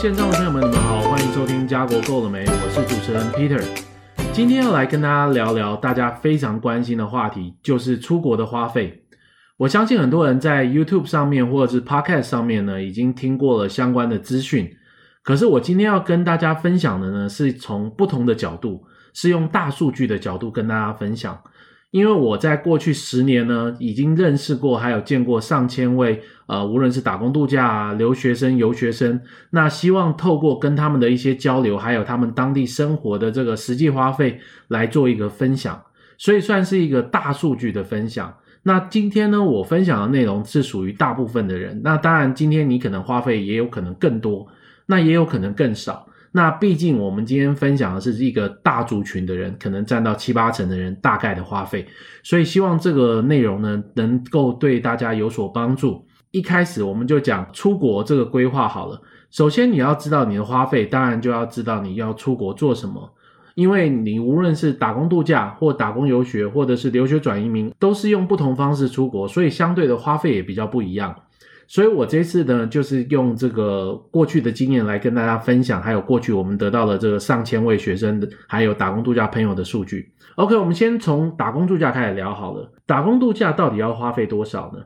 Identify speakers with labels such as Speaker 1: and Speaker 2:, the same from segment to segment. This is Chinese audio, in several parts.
Speaker 1: 线上的朋友们，你们好，欢迎收听家国够了没？我是主持人 Peter，今天要来跟大家聊聊大家非常关心的话题，就是出国的花费。我相信很多人在 YouTube 上面或者是 Podcast 上面呢，已经听过了相关的资讯。可是我今天要跟大家分享的呢，是从不同的角度，是用大数据的角度跟大家分享。因为我在过去十年呢，已经认识过，还有见过上千位，呃，无论是打工度假啊、留学生、游学生，那希望透过跟他们的一些交流，还有他们当地生活的这个实际花费来做一个分享，所以算是一个大数据的分享。那今天呢，我分享的内容是属于大部分的人，那当然今天你可能花费也有可能更多，那也有可能更少。那毕竟我们今天分享的是一个大族群的人，可能占到七八成的人大概的花费，所以希望这个内容呢能够对大家有所帮助。一开始我们就讲出国这个规划好了，首先你要知道你的花费，当然就要知道你要出国做什么，因为你无论是打工度假或打工游学，或者是留学转移民，都是用不同方式出国，所以相对的花费也比较不一样。所以我这次呢，就是用这个过去的经验来跟大家分享，还有过去我们得到的这个上千位学生的，还有打工度假朋友的数据。OK，我们先从打工度假开始聊好了。打工度假到底要花费多少呢？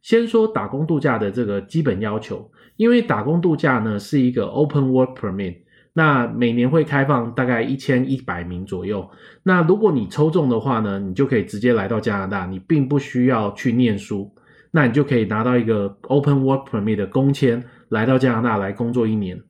Speaker 1: 先说打工度假的这个基本要求，因为打工度假呢是一个 Open Work Permit，那每年会开放大概一千一百名左右。那如果你抽中的话呢，你就可以直接来到加拿大，你并不需要去念书。那你就可以拿到一个 Open Work Permit 的工签，来到加拿大来工作一年。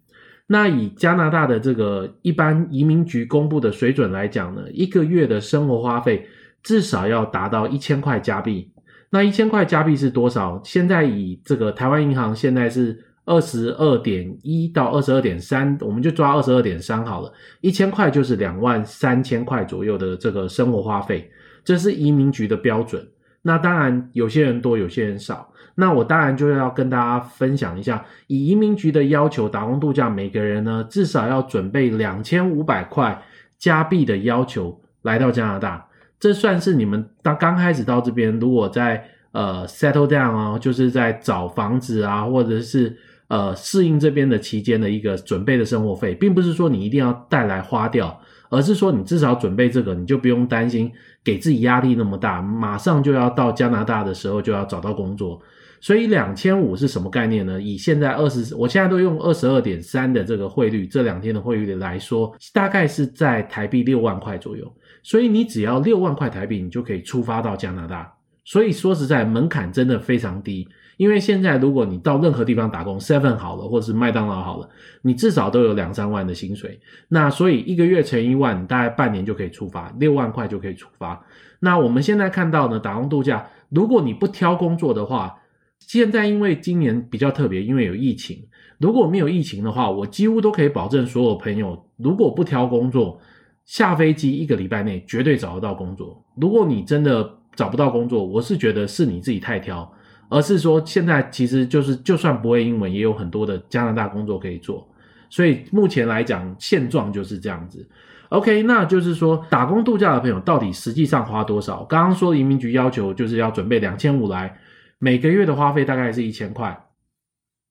Speaker 1: 那以加拿大的这个一般移民局公布的水准来讲呢，一个月的生活花费至少要达到一千块加币。那一千块加币是多少？现在以这个台湾银行现在是二十二点一到二十二点三，我们就抓二十二点三好了。一千块就是两万三千块左右的这个生活花费，这是移民局的标准。那当然，有些人多，有些人少。那我当然就要跟大家分享一下，以移民局的要求，打工度假每个人呢至少要准备两千五百块加币的要求来到加拿大。这算是你们当刚开始到这边，如果在呃 settle down 啊，就是在找房子啊，或者是呃适应这边的期间的一个准备的生活费，并不是说你一定要带来花掉。而是说，你至少准备这个，你就不用担心给自己压力那么大，马上就要到加拿大的时候就要找到工作。所以两千五是什么概念呢？以现在二十，我现在都用二十二点三的这个汇率，这两天的汇率来说，大概是在台币六万块左右。所以你只要六万块台币，你就可以出发到加拿大。所以说实在，门槛真的非常低。因为现在如果你到任何地方打工，seven 好了，或是麦当劳好了，你至少都有两三万的薪水。那所以一个月乘一万，大概半年就可以出发，六万块就可以出发。那我们现在看到呢，打工度假，如果你不挑工作的话，现在因为今年比较特别，因为有疫情。如果没有疫情的话，我几乎都可以保证所有朋友，如果不挑工作，下飞机一个礼拜内绝对找得到工作。如果你真的找不到工作，我是觉得是你自己太挑。而是说，现在其实就是，就算不会英文，也有很多的加拿大工作可以做。所以目前来讲，现状就是这样子。OK，那就是说，打工度假的朋友到底实际上花多少？刚刚说移民局要求就是要准备两千五来，每个月的花费大概是一千块。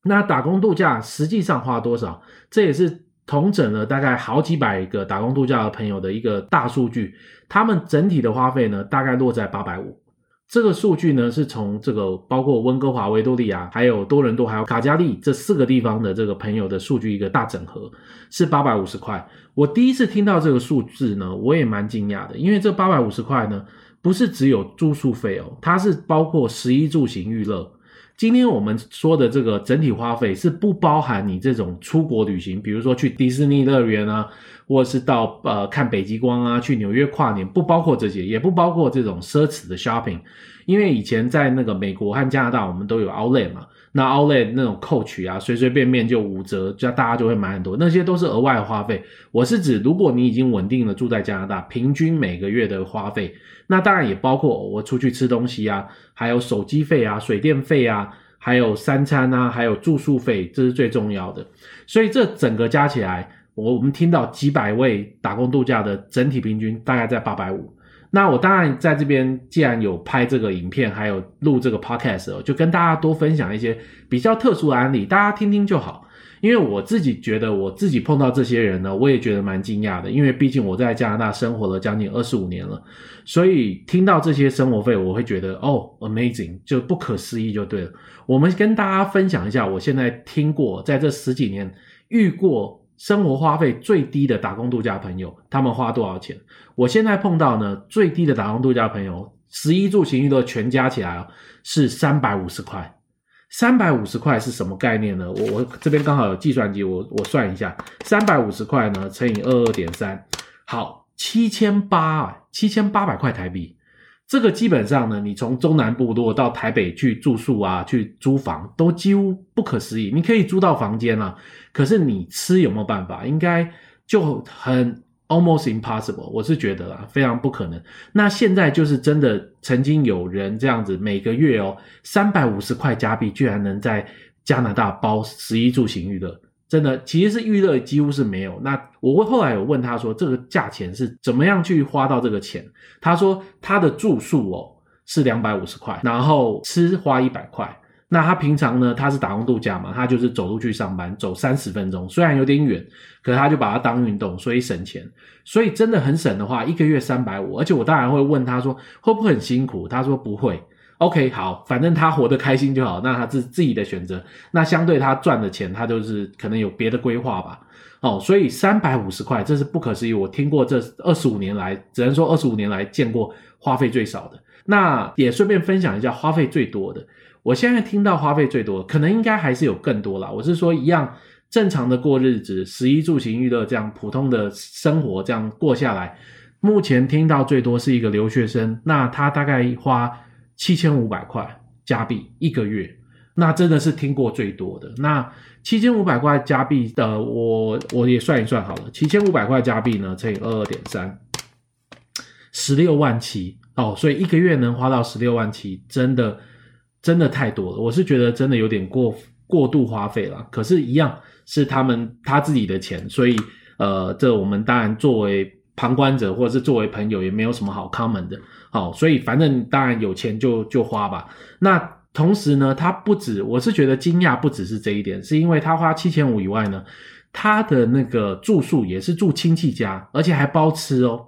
Speaker 1: 那打工度假实际上花多少？这也是统整了大概好几百个打工度假的朋友的一个大数据，他们整体的花费呢，大概落在八百五。这个数据呢，是从这个包括温哥华、维多利亚、还有多伦多、还有卡加利这四个地方的这个朋友的数据一个大整合，是八百五十块。我第一次听到这个数字呢，我也蛮惊讶的，因为这八百五十块呢，不是只有住宿费哦，它是包括食衣住行娱乐。今天我们说的这个整体花费是不包含你这种出国旅行，比如说去迪士尼乐园啊，或者是到呃看北极光啊，去纽约跨年，不包括这些，也不包括这种奢侈的 shopping。因为以前在那个美国和加拿大，我们都有 outlet 嘛，那 outlet 那种扣取啊，随随便便就五折，就大家就会买很多，那些都是额外的花费。我是指，如果你已经稳定的住在加拿大，平均每个月的花费，那当然也包括我出去吃东西啊，还有手机费啊、水电费啊，还有三餐啊，还有住宿费，这是最重要的。所以这整个加起来，我我们听到几百位打工度假的整体平均大概在八百五。那我当然在这边，既然有拍这个影片，还有录这个 podcast，就跟大家多分享一些比较特殊的案例，大家听听就好。因为我自己觉得我自己碰到这些人呢，我也觉得蛮惊讶的，因为毕竟我在加拿大生活了将近二十五年了，所以听到这些生活费，我会觉得哦，amazing，就不可思议就对了。我们跟大家分享一下，我现在听过在这十几年遇过生活花费最低的打工度假朋友，他们花多少钱？我现在碰到呢，最低的打工度假朋友，十一住行娱乐全加起来哦，是三百五十块。三百五十块是什么概念呢？我我这边刚好有计算机，我我算一下，三百五十块呢乘以二二点三，好，七千八，七千八百块台币。这个基本上呢，你从中南部如果到台北去住宿啊，去租房都几乎不可思议。你可以租到房间啊，可是你吃有没有办法？应该就很。Almost impossible，我是觉得啊，非常不可能。那现在就是真的，曾经有人这样子，每个月哦，三百五十块加币，居然能在加拿大包十一住行娱乐，真的其实是预热几乎是没有。那我后来有问他说，这个价钱是怎么样去花到这个钱？他说他的住宿哦是两百五十块，然后吃花一百块。那他平常呢，他是打工度假嘛，他就是走路去上班，走三十分钟，虽然有点远，可他就把它当运动，所以省钱。所以真的很省的话，一个月三百五，而且我当然会问他说，会不会很辛苦？他说不会。OK，好，反正他活得开心就好，那他是自己的选择。那相对他赚的钱，他就是可能有别的规划吧。哦，所以三百五十块，这是不可思议。我听过这二十五年来，只能说二十五年来见过花费最少的。那也顺便分享一下花费最多的。我现在听到花费最多，可能应该还是有更多啦。我是说，一样正常的过日子，食衣住行娱乐这样普通的生活这样过下来，目前听到最多是一个留学生，那他大概花七千五百块加币一个月，那真的是听过最多的。那七千五百块加币的，我我也算一算好了，七千五百块加币呢乘以二二点三，十六万七哦，所以一个月能花到十六万七，真的。真的太多了，我是觉得真的有点过过度花费了。可是，一样是他们他自己的钱，所以呃，这我们当然作为旁观者或者是作为朋友，也没有什么好 comment 的。好，所以反正当然有钱就就花吧。那同时呢，他不止，我是觉得惊讶不只是这一点，是因为他花七千五以外呢，他的那个住宿也是住亲戚家，而且还包吃哦。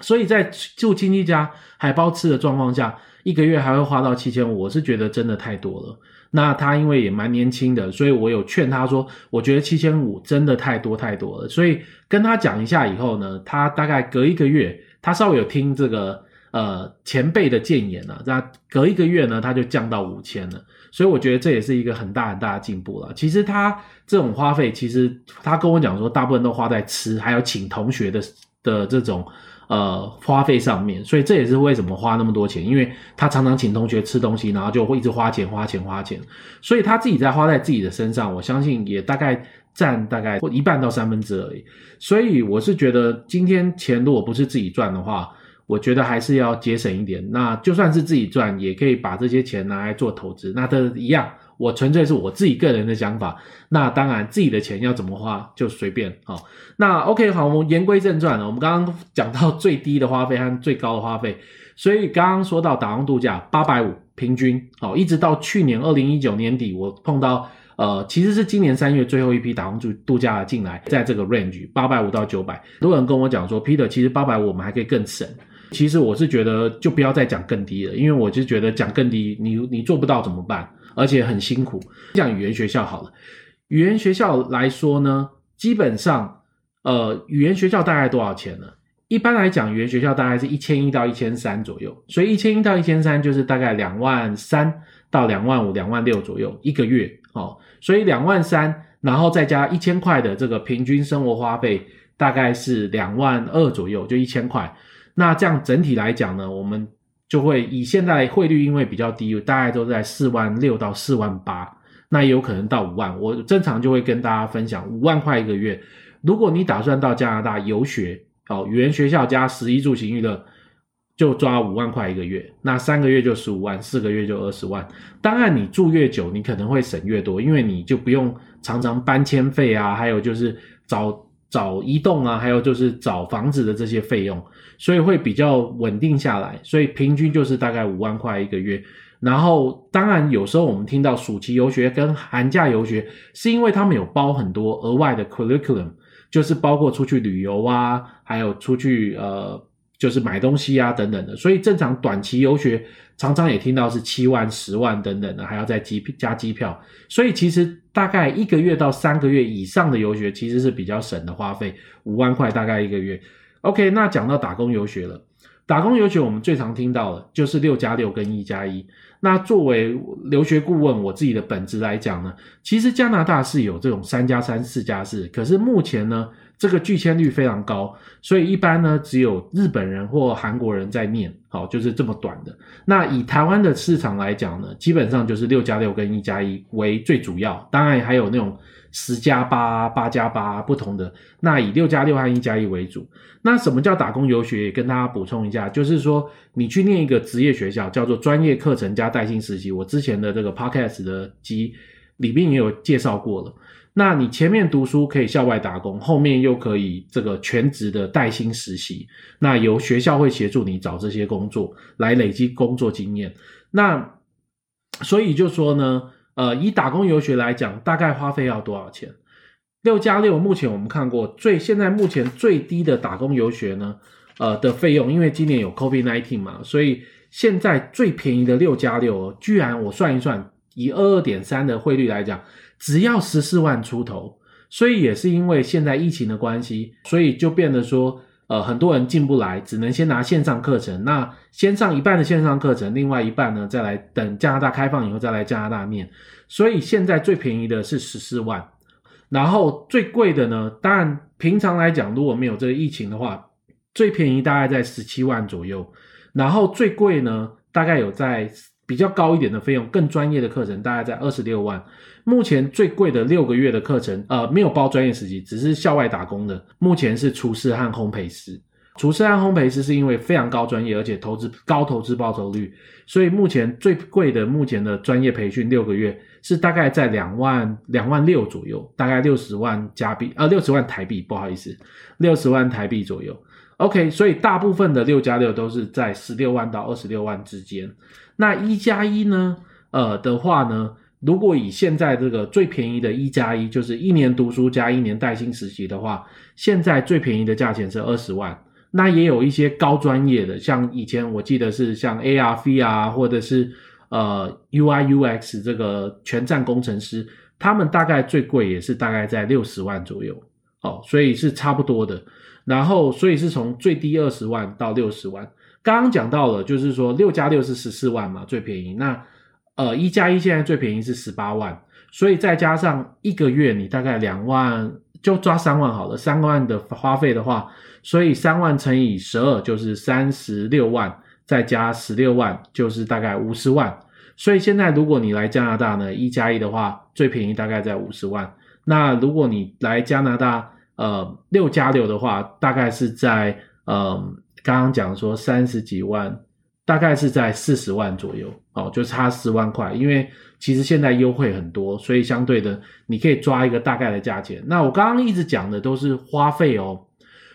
Speaker 1: 所以在住亲戚家还包吃的状况下，一个月还会花到七千五，我是觉得真的太多了。那他因为也蛮年轻的，所以我有劝他说，我觉得七千五真的太多太多了。所以跟他讲一下以后呢，他大概隔一个月，他稍微有听这个呃前辈的建言了，那隔一个月呢，他就降到五千了。所以我觉得这也是一个很大很大的进步了。其实他这种花费，其实他跟我讲说，大部分都花在吃，还有请同学的的这种。呃，花费上面，所以这也是为什么花那么多钱，因为他常常请同学吃东西，然后就会一直花钱、花钱、花钱，所以他自己在花在自己的身上，我相信也大概占大概一半到三分之二而已。所以我是觉得，今天钱如果不是自己赚的话，我觉得还是要节省一点。那就算是自己赚，也可以把这些钱拿来做投资，那都一样。我纯粹是我自己个人的想法，那当然自己的钱要怎么花就随便好。那 OK 好，我们言归正传了。我们刚刚讲到最低的花费和最高的花费，所以刚刚说到打工度假八百五平均，好，一直到去年二零一九年底，我碰到呃其实是今年三月最后一批打工度度假进来，在这个 range 八百五到九百，很多人跟我讲说 Peter 其实八百五我们还可以更省。其实我是觉得就不要再讲更低了，因为我就觉得讲更低，你你做不到怎么办？而且很辛苦。讲语言学校好了，语言学校来说呢，基本上，呃，语言学校大概多少钱呢？一般来讲，语言学校大概是一千一到一千三左右，所以一千一到一千三就是大概两万三到两万五、两万六左右一个月哦。所以两万三，然后再加一千块的这个平均生活花费，大概是两万二左右，就一千块。那这样整体来讲呢，我们。就会以现在汇率因为比较低，大概都在四万六到四万八，那也有可能到五万。我正常就会跟大家分享五万块一个月。如果你打算到加拿大游学，哦，语言学校加十一住行娱乐，就抓五万块一个月，那三个月就十五万，四个月就二十万。当然你住越久，你可能会省越多，因为你就不用常常搬迁费啊，还有就是找。找移动啊，还有就是找房子的这些费用，所以会比较稳定下来，所以平均就是大概五万块一个月。然后当然有时候我们听到暑期游学跟寒假游学，是因为他们有包很多额外的 curriculum，就是包括出去旅游啊，还有出去呃。就是买东西啊等等的，所以正常短期游学常常也听到是七万、十万等等的，还要再机加机票，所以其实大概一个月到三个月以上的游学其实是比较省的花费，五万块大概一个月。OK，那讲到打工游学了，打工游学我们最常听到的就是六加六跟一加一。那作为留学顾问，我自己的本职来讲呢，其实加拿大是有这种三加三、四加四，可是目前呢。这个拒签率非常高，所以一般呢，只有日本人或韩国人在念，好，就是这么短的。那以台湾的市场来讲呢，基本上就是六加六跟一加一为最主要，当然还有那种十加八、八加八不同的。那以六加六和一加一为主。那什么叫打工游学？也跟大家补充一下，就是说你去念一个职业学校，叫做专业课程加带薪实习。我之前的这个 podcast 的集里面也有介绍过了。那你前面读书可以校外打工，后面又可以这个全职的带薪实习。那由学校会协助你找这些工作，来累积工作经验。那所以就说呢，呃，以打工游学来讲，大概花费要多少钱？六加六，目前我们看过最现在目前最低的打工游学呢，呃的费用，因为今年有 COVID-19 嘛，所以现在最便宜的六加六，居然我算一算，以二二点三的汇率来讲。只要十四万出头，所以也是因为现在疫情的关系，所以就变得说，呃，很多人进不来，只能先拿线上课程。那先上一半的线上课程，另外一半呢，再来等加拿大开放以后再来加拿大念。所以现在最便宜的是十四万，然后最贵的呢，当然平常来讲，如果没有这个疫情的话，最便宜大概在十七万左右，然后最贵呢，大概有在。比较高一点的费用，更专业的课程大概在二十六万。目前最贵的六个月的课程，呃，没有包专业实习，只是校外打工的。目前是厨师和烘焙师。厨师和烘焙师是因为非常高专业，而且投资高投资报酬率，所以目前最贵的目前的专业培训六个月是大概在两万两万六左右，大概六十万加币，呃，六十万台币，不好意思，六十万台币左右。OK，所以大部分的六加六都是在十六万到二十六万之间。那一加一呢？呃的话呢，如果以现在这个最便宜的一加一，就是一年读书加一年带薪实习的话，现在最便宜的价钱是二十万。那也有一些高专业的，像以前我记得是像 ARV 啊，或者是呃 UI UX 这个全站工程师，他们大概最贵也是大概在六十万左右。哦，所以是差不多的。然后，所以是从最低二十万到六十万。刚刚讲到了，就是说六加六是十四万嘛，最便宜。那呃一加一现在最便宜是十八万，所以再加上一个月你大概两万，就抓三万好了，三万的花费的话，所以三万乘以十二就是三十六万，再加十六万就是大概五十万。所以现在如果你来加拿大呢，一加一的话，最便宜大概在五十万。那如果你来加拿大，呃六加六的话，大概是在呃。刚刚讲说三十几万，大概是在四十万左右，哦，就差十万块。因为其实现在优惠很多，所以相对的你可以抓一个大概的价钱。那我刚刚一直讲的都是花费哦，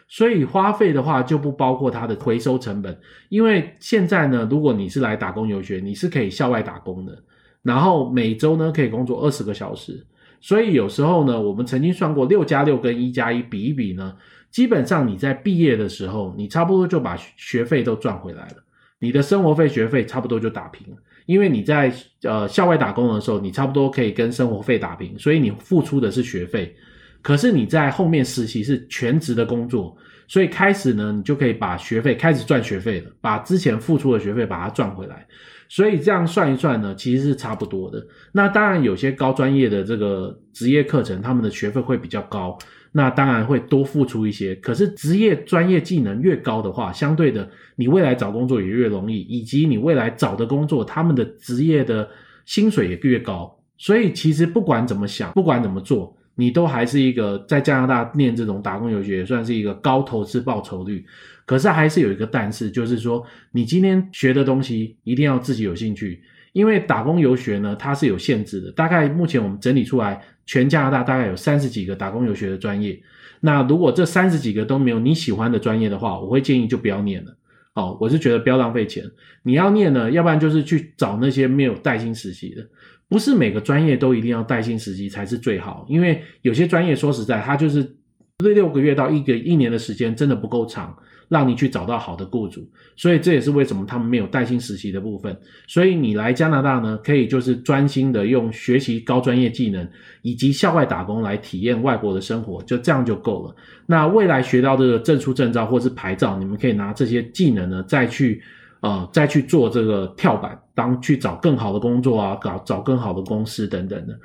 Speaker 1: 所以花费的话就不包括它的回收成本。因为现在呢，如果你是来打工游学，你是可以校外打工的，然后每周呢可以工作二十个小时。所以有时候呢，我们曾经算过六加六跟一加一比一比呢。基本上你在毕业的时候，你差不多就把学费都赚回来了，你的生活费、学费差不多就打平了。因为你在呃校外打工的时候，你差不多可以跟生活费打平，所以你付出的是学费。可是你在后面实习是全职的工作，所以开始呢，你就可以把学费开始赚学费了，把之前付出的学费把它赚回来。所以这样算一算呢，其实是差不多的。那当然有些高专业的这个职业课程，他们的学费会比较高。那当然会多付出一些，可是职业专业技能越高的话，相对的你未来找工作也越容易，以及你未来找的工作，他们的职业的薪水也越高。所以其实不管怎么想，不管怎么做，你都还是一个在加拿大念这种打工游学，也算是一个高投资报酬率。可是还是有一个但是，就是说你今天学的东西一定要自己有兴趣。因为打工游学呢，它是有限制的。大概目前我们整理出来，全加拿大大概有三十几个打工游学的专业。那如果这三十几个都没有你喜欢的专业的话，我会建议就不要念了。哦，我是觉得不要浪费钱。你要念呢，要不然就是去找那些没有带薪实习的。不是每个专业都一定要带薪实习才是最好，因为有些专业说实在，它就是六个月到一个一年的时间真的不够长。让你去找到好的雇主，所以这也是为什么他们没有带薪实习的部分。所以你来加拿大呢，可以就是专心的用学习高专业技能以及校外打工来体验外国的生活，就这样就够了。那未来学到这个证书证照或是牌照，你们可以拿这些技能呢，再去呃再去做这个跳板，当去找更好的工作啊，搞找更好的公司等等的。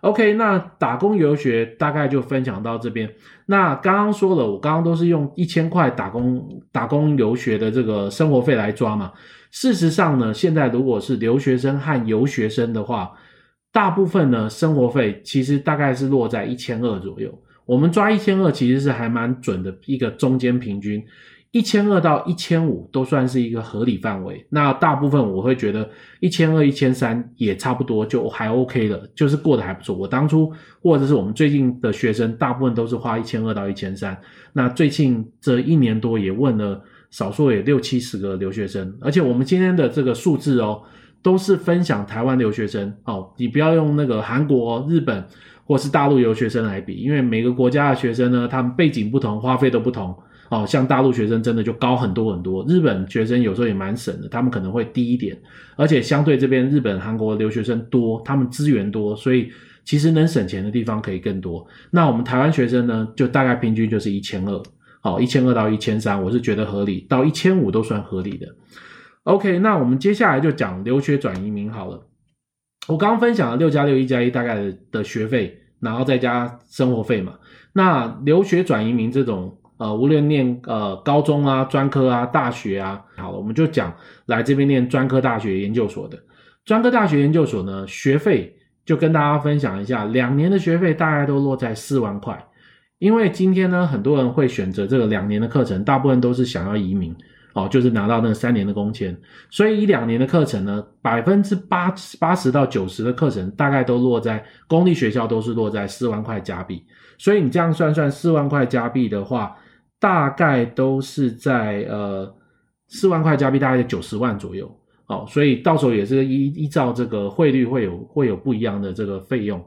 Speaker 1: OK，那打工游学大概就分享到这边。那刚刚说了，我刚刚都是用一千块打工打工游学的这个生活费来抓嘛。事实上呢，现在如果是留学生和游学生的话，大部分呢生活费其实大概是落在一千二左右。我们抓一千二其实是还蛮准的一个中间平均。一千二到一千五都算是一个合理范围，那大部分我会觉得一千二、一千三也差不多，就还 OK 了，就是过得还不错。我当初或者是我们最近的学生，大部分都是花一千二到一千三。那最近这一年多也问了少说也六七十个留学生，而且我们今天的这个数字哦，都是分享台湾留学生哦，你不要用那个韩国、日本或是大陆留学生来比，因为每个国家的学生呢，他们背景不同，花费都不同。哦，像大陆学生真的就高很多很多，日本学生有时候也蛮省的，他们可能会低一点，而且相对这边日本、韩国留学生多，他们资源多，所以其实能省钱的地方可以更多。那我们台湾学生呢，就大概平均就是一千二，好，一千二到一千三，我是觉得合理，到一千五都算合理的。OK，那我们接下来就讲留学转移民好了。我刚刚分享了六加六一加一大概的的学费，然后再加生活费嘛。那留学转移民这种。呃，无论念呃高中啊、专科啊、大学啊，好了，我们就讲来这边念专科大学研究所的。专科大学研究所呢，学费就跟大家分享一下，两年的学费大概都落在四万块。因为今天呢，很多人会选择这个两年的课程，大部分都是想要移民哦，就是拿到那三年的工签。所以一两年的课程呢，百分之八八十到九十的课程大概都落在公立学校，都是落在四万块加币。所以你这样算算四万块加币的话，大概都是在呃四万块加币，大概九十万左右，好，所以到时候也是依依照这个汇率会有会有不一样的这个费用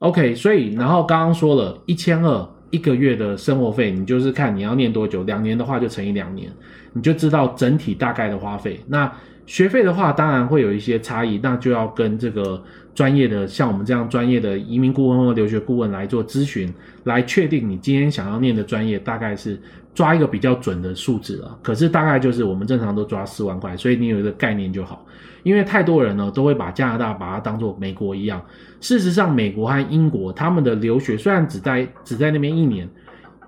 Speaker 1: ，OK，所以然后刚刚说了一千二一个月的生活费，你就是看你要念多久，两年的话就乘以两年，你就知道整体大概的花费。那学费的话，当然会有一些差异，那就要跟这个专业的，像我们这样专业的移民顾问或留学顾问来做咨询，来确定你今天想要念的专业大概是抓一个比较准的数字了。可是大概就是我们正常都抓四万块，所以你有一个概念就好。因为太多人呢都会把加拿大把它当做美国一样，事实上美国和英国他们的留学虽然只在只在那边一年。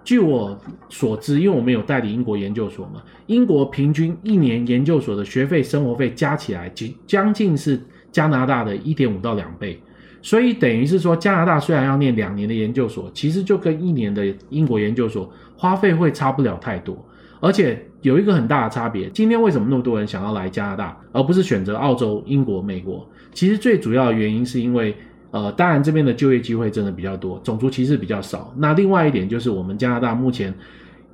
Speaker 1: 据我所知，因为我们有代理英国研究所嘛，英国平均一年研究所的学费、生活费加起来，将将近是加拿大的一点五到两倍，所以等于是说，加拿大虽然要念两年的研究所，其实就跟一年的英国研究所花费会差不了太多，而且有一个很大的差别。今天为什么那么多人想要来加拿大，而不是选择澳洲、英国、美国？其实最主要的原因是因为。呃，当然这边的就业机会真的比较多，种族歧视比较少。那另外一点就是，我们加拿大目前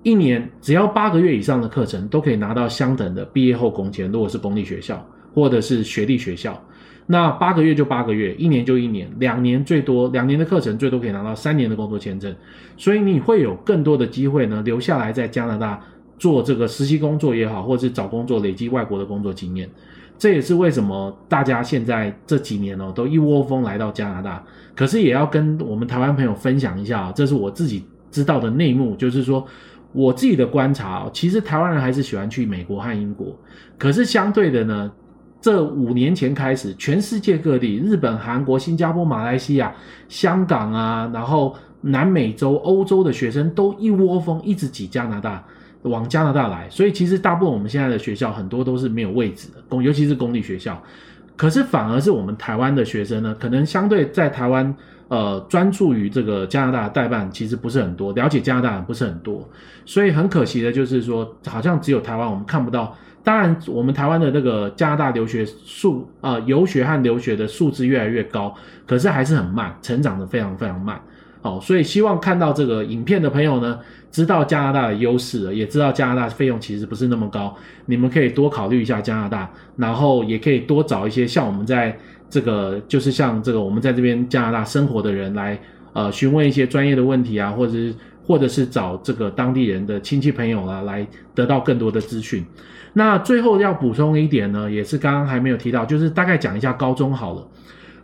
Speaker 1: 一年只要八个月以上的课程都可以拿到相等的毕业后工签，如果是公立学校或者是学历学校，那八个月就八个月，一年就一年，两年最多两年的课程最多可以拿到三年的工作签证，所以你会有更多的机会呢，留下来在加拿大做这个实习工作也好，或者是找工作累积外国的工作经验。这也是为什么大家现在这几年哦，都一窝蜂来到加拿大。可是也要跟我们台湾朋友分享一下啊，这是我自己知道的内幕，就是说我自己的观察哦，其实台湾人还是喜欢去美国和英国。可是相对的呢，这五年前开始，全世界各地，日本、韩国、新加坡、马来西亚、香港啊，然后南美洲、欧洲的学生都一窝蜂一直挤加拿大。往加拿大来，所以其实大部分我们现在的学校很多都是没有位置的，公尤其是公立学校。可是反而是我们台湾的学生呢，可能相对在台湾，呃，专注于这个加拿大的代办其实不是很多，了解加拿大人不是很多，所以很可惜的就是说，好像只有台湾我们看不到。当然，我们台湾的那个加拿大留学数啊，游学和留学的数字越来越高，可是还是很慢，成长的非常非常慢。好，所以希望看到这个影片的朋友呢，知道加拿大的优势，也知道加拿大费用其实不是那么高，你们可以多考虑一下加拿大，然后也可以多找一些像我们在这个，就是像这个我们在这边加拿大生活的人来，呃，询问一些专业的问题啊，或者是或者是找这个当地人的亲戚朋友啊，来得到更多的资讯。那最后要补充一点呢，也是刚刚还没有提到，就是大概讲一下高中好了。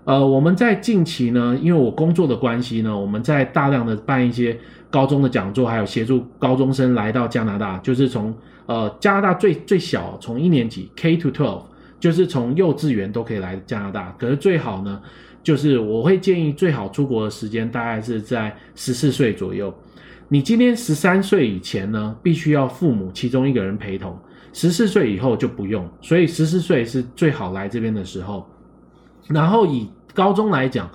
Speaker 1: 呃，我们在近期呢，因为我工作的关系呢，我们在大量的办一些高中的讲座，还有协助高中生来到加拿大，就是从呃加拿大最最小从一年级 K to twelve，就是从幼稚园都可以来加拿大。可是最好呢，就是我会建议最好出国的时间大概是在十四岁左右。你今天十三岁以前呢，必须要父母其中一个人陪同；十四岁以后就不用。所以十四岁是最好来这边的时候。然后以高中来讲，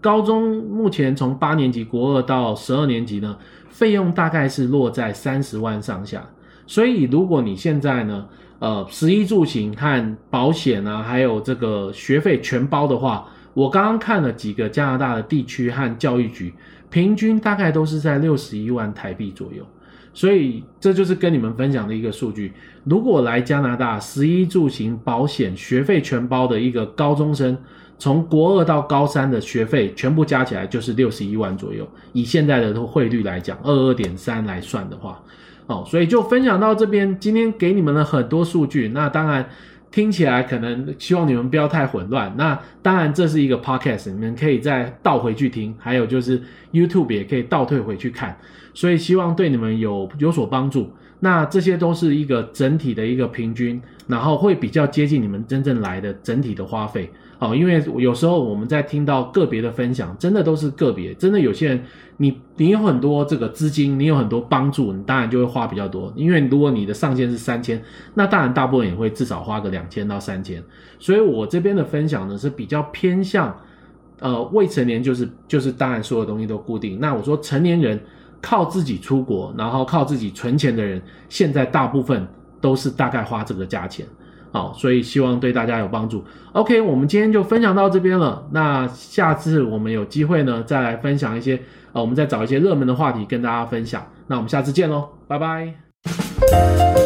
Speaker 1: 高中目前从八年级国二到十二年级呢，费用大概是落在三十万上下。所以如果你现在呢，呃，食衣住行和保险啊，还有这个学费全包的话，我刚刚看了几个加拿大的地区和教育局，平均大概都是在六十一万台币左右。所以这就是跟你们分享的一个数据。如果来加拿大，十一住行保险学费全包的一个高中生，从国二到高三的学费全部加起来就是六十一万左右。以现在的汇率来讲，二二点三来算的话，哦，所以就分享到这边。今天给你们了很多数据，那当然。听起来可能希望你们不要太混乱。那当然这是一个 podcast，你们可以再倒回去听。还有就是 YouTube 也可以倒退回去看。所以希望对你们有有所帮助。那这些都是一个整体的一个平均，然后会比较接近你们真正来的整体的花费。哦，因为有时候我们在听到个别的分享，真的都是个别，真的有些人，你你有很多这个资金，你有很多帮助，你当然就会花比较多。因为如果你的上限是三千，那当然大部分也会至少花个两千到三千。所以我这边的分享呢是比较偏向，呃，未成年就是就是当然所有东西都固定。那我说成年人靠自己出国，然后靠自己存钱的人，现在大部分都是大概花这个价钱。好，所以希望对大家有帮助。OK，我们今天就分享到这边了。那下次我们有机会呢，再来分享一些，呃，我们再找一些热门的话题跟大家分享。那我们下次见喽，拜拜。